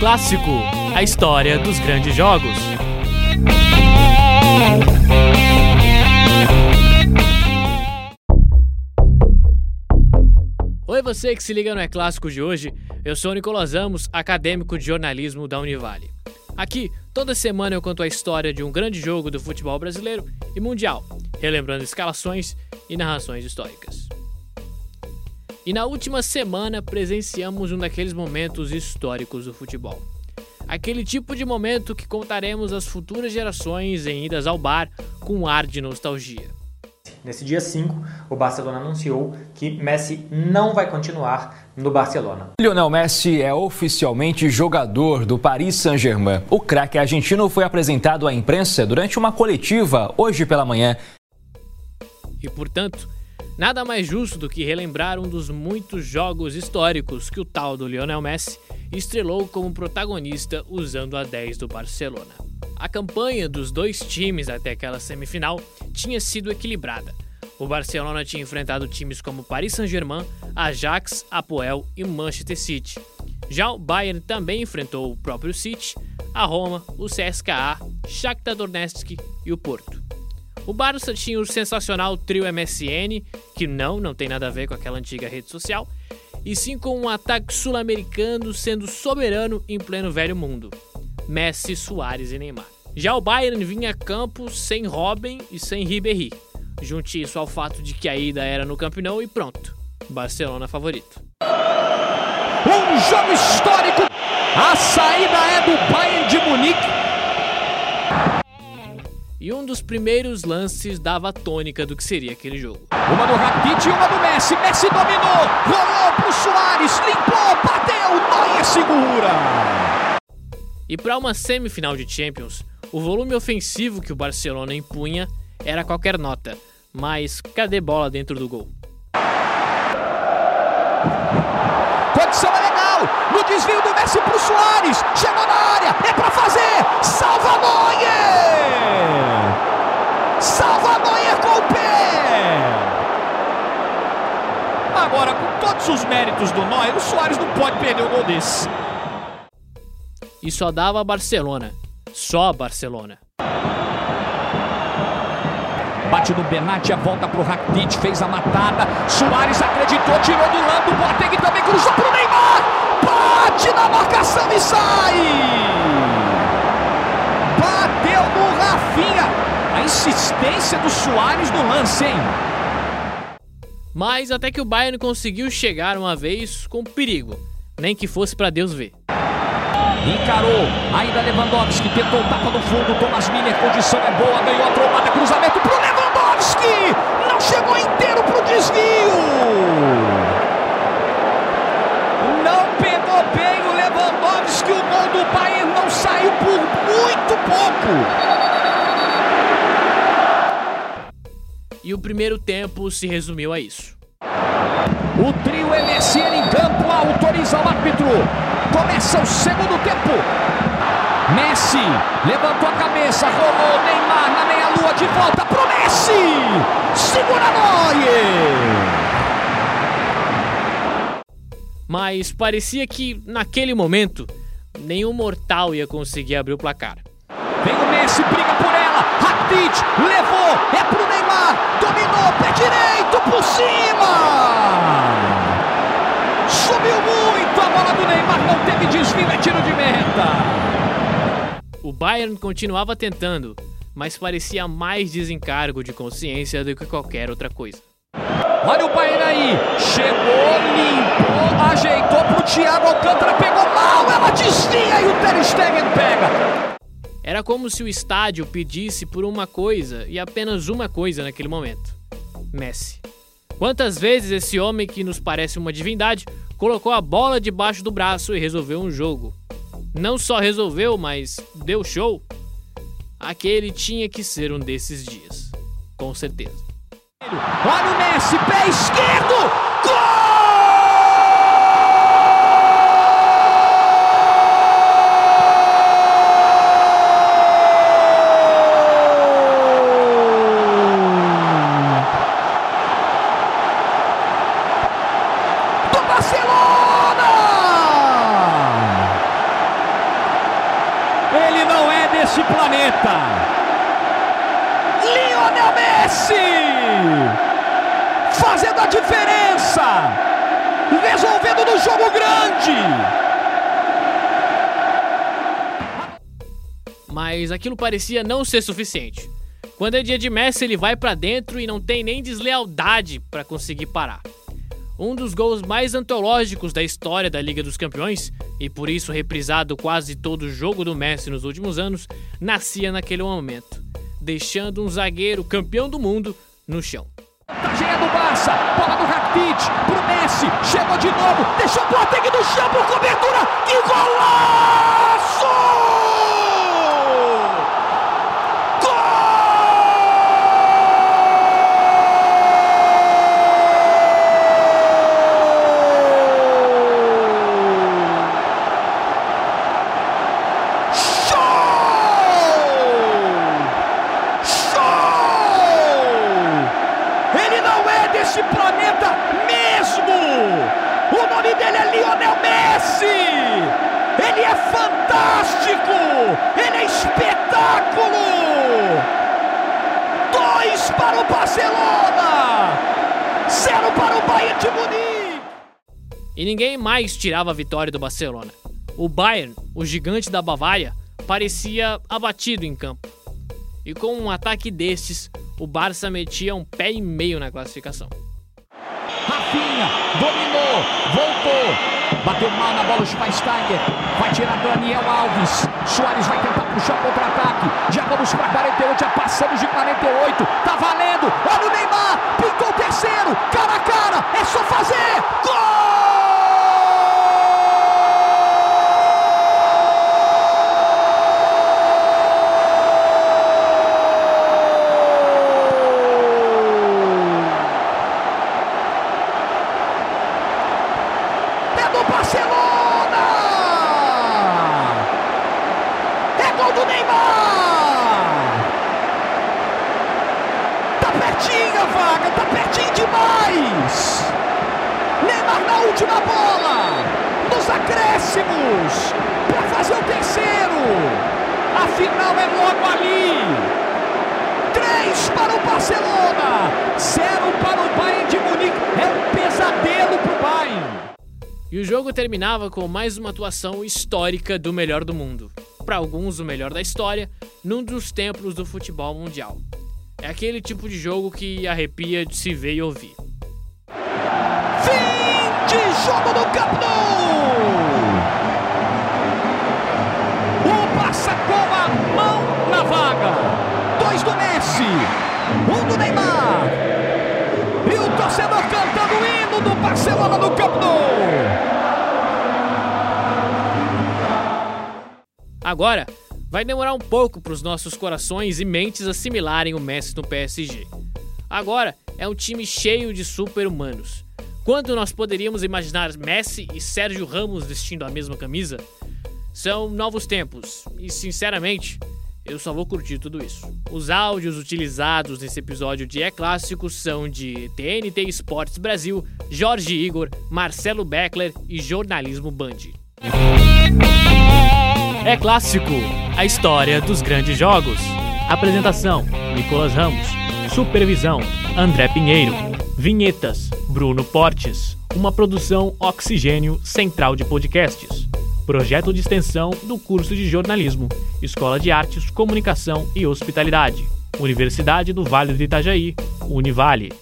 Clássico, a história dos grandes jogos. Oi, você que se liga no É Clássico de hoje. Eu sou o Nicolas Amos, acadêmico de jornalismo da Univale. Aqui, toda semana eu conto a história de um grande jogo do futebol brasileiro e mundial, relembrando escalações e narrações históricas. E na última semana presenciamos um daqueles momentos históricos do futebol. Aquele tipo de momento que contaremos às futuras gerações em idas ao bar com um ar de nostalgia. Nesse dia 5, o Barcelona anunciou que Messi não vai continuar no Barcelona. Lionel Messi é oficialmente jogador do Paris Saint-Germain. O craque argentino foi apresentado à imprensa durante uma coletiva hoje pela manhã. E, portanto, Nada mais justo do que relembrar um dos muitos jogos históricos que o tal do Lionel Messi estrelou como protagonista usando a 10 do Barcelona. A campanha dos dois times até aquela semifinal tinha sido equilibrada. O Barcelona tinha enfrentado times como Paris Saint-Germain, Ajax, Apoel e Manchester City. Já o Bayern também enfrentou o próprio City, a Roma, o CSKA, Shakhtar Donetsk e o Porto. O Barça tinha o sensacional trio MSN, que não, não tem nada a ver com aquela antiga rede social, e sim com um ataque sul-americano sendo soberano em pleno velho mundo. Messi, Soares e Neymar. Já o Bayern vinha a campo sem Robin e sem Ribéry. Junte isso ao fato de que a ida era no Camp Nou e pronto. Barcelona favorito. Um jogo histórico. A saída é do Bayern de Munique e um dos primeiros lances dava a tônica do que seria aquele jogo. Uma do Rakitic e uma do Messi. Messi dominou, rolou pro Soares, limpou, bateu, Neuer segura. E para uma semifinal de Champions, o volume ofensivo que o Barcelona impunha era qualquer nota. Mas cadê bola dentro do gol? Condição é legal, no desvio do Messi pro Soares, chegou todos os méritos do Neuer, o Soares não pode perder o gol desse. E só dava Barcelona. Só Barcelona. Bate no a volta pro Rakitic, fez a matada. Soares acreditou, tirou do lado. Boateng também cruzou pro Neymar. Bate na marcação e sai. Bateu no Rafinha. A insistência do Soares no lance, hein? Mas até que o Bayern conseguiu chegar uma vez com perigo, nem que fosse para Deus ver. Encarou, ainda Lewandowski, tentou tapa no fundo, Thomas Miller, condição é boa, ganhou a trombada, cruzamento pro Lewandowski! Não chegou inteiro pro desvio! Não pegou bem o Lewandowski, o gol do Bayern não saiu por muito pouco! E o primeiro tempo se resumiu a isso. O trio MSN em campo autoriza o árbitro. Começa o segundo tempo. Messi levantou a cabeça, rolou Neymar na meia-lua de volta pro Messi. Segura Neuer. Mas parecia que naquele momento nenhum mortal ia conseguir abrir o placar. Vem o Messi, briga por ela. Rakitic levou, é pro Neymar. Dominou, pé direito por cima. Subiu muito a bola do Neymar, não teve desvio, é tiro de meta. O Bayern continuava tentando, mas parecia mais desencargo de consciência do que qualquer outra coisa. Olha o Bayern aí, chegou, limpou, ajeitou pro Thiago Alcântara, pegou mal, ela desvia e o Ter Stegen pega. Era como se o estádio pedisse por uma coisa e apenas uma coisa naquele momento: Messi. Quantas vezes esse homem que nos parece uma divindade colocou a bola debaixo do braço e resolveu um jogo? Não só resolveu, mas deu show? Aquele tinha que ser um desses dias. Com certeza. Olha o Messi, pé esquerdo! Gol! desse planeta. Lionel Messi! Fazendo a diferença! Resolvendo no jogo grande! Mas aquilo parecia não ser suficiente. Quando é dia de Messi, ele vai para dentro e não tem nem deslealdade para conseguir parar. Um dos gols mais antológicos da história da Liga dos Campeões, e por isso reprisado quase todo o jogo do Messi nos últimos anos, nascia naquele momento, deixando um zagueiro campeão do mundo no chão. Barça, bola do Rakitic pro Messi, chegou de novo, deixou o Boateng no chão por cobertura, que golaço! E ninguém mais tirava a vitória do Barcelona. O Bayern, o gigante da Bavária, parecia abatido em campo. E com um ataque destes, o Barça metia um pé e meio na classificação. Dominou, voltou, bateu mal na bola o Schweinsteiger, vai tirar Daniel Alves, Soares vai tentar puxar contra-ataque, já vamos para 48, já passamos de 48, tá valendo, olha o Neymar, pintou o terceiro, cara a cara, é só fazer, gol! Última bola, nos acréscimos, para fazer o terceiro. A final é logo ali. Três para o Barcelona, zero para o Bayern de Munique. É um pesadelo para o Bayern. E o jogo terminava com mais uma atuação histórica do melhor do mundo. Para alguns, o melhor da história, num dos templos do futebol mundial. É aquele tipo de jogo que arrepia de se ver e ouvir jogo no Camp. O Barça com a mão na vaga. Dois do Messi, um do Neymar. Torcedor cantando o hino do Barcelona no Camp Nou. Agora, vai demorar um pouco para os nossos corações e mentes assimilarem o Messi no PSG. Agora é um time cheio de super-humanos quando nós poderíamos imaginar Messi e Sérgio Ramos vestindo a mesma camisa? São novos tempos e, sinceramente, eu só vou curtir tudo isso. Os áudios utilizados nesse episódio de É Clássico são de TNT Esportes Brasil, Jorge Igor, Marcelo Beckler e Jornalismo Band. É Clássico, a história dos grandes jogos. Apresentação: Nicolas Ramos. Supervisão: André Pinheiro. Vinhetas: Bruno Portes. Uma produção Oxigênio Central de Podcasts. Projeto de extensão do curso de jornalismo, Escola de Artes, Comunicação e Hospitalidade. Universidade do Vale do Itajaí, Univale.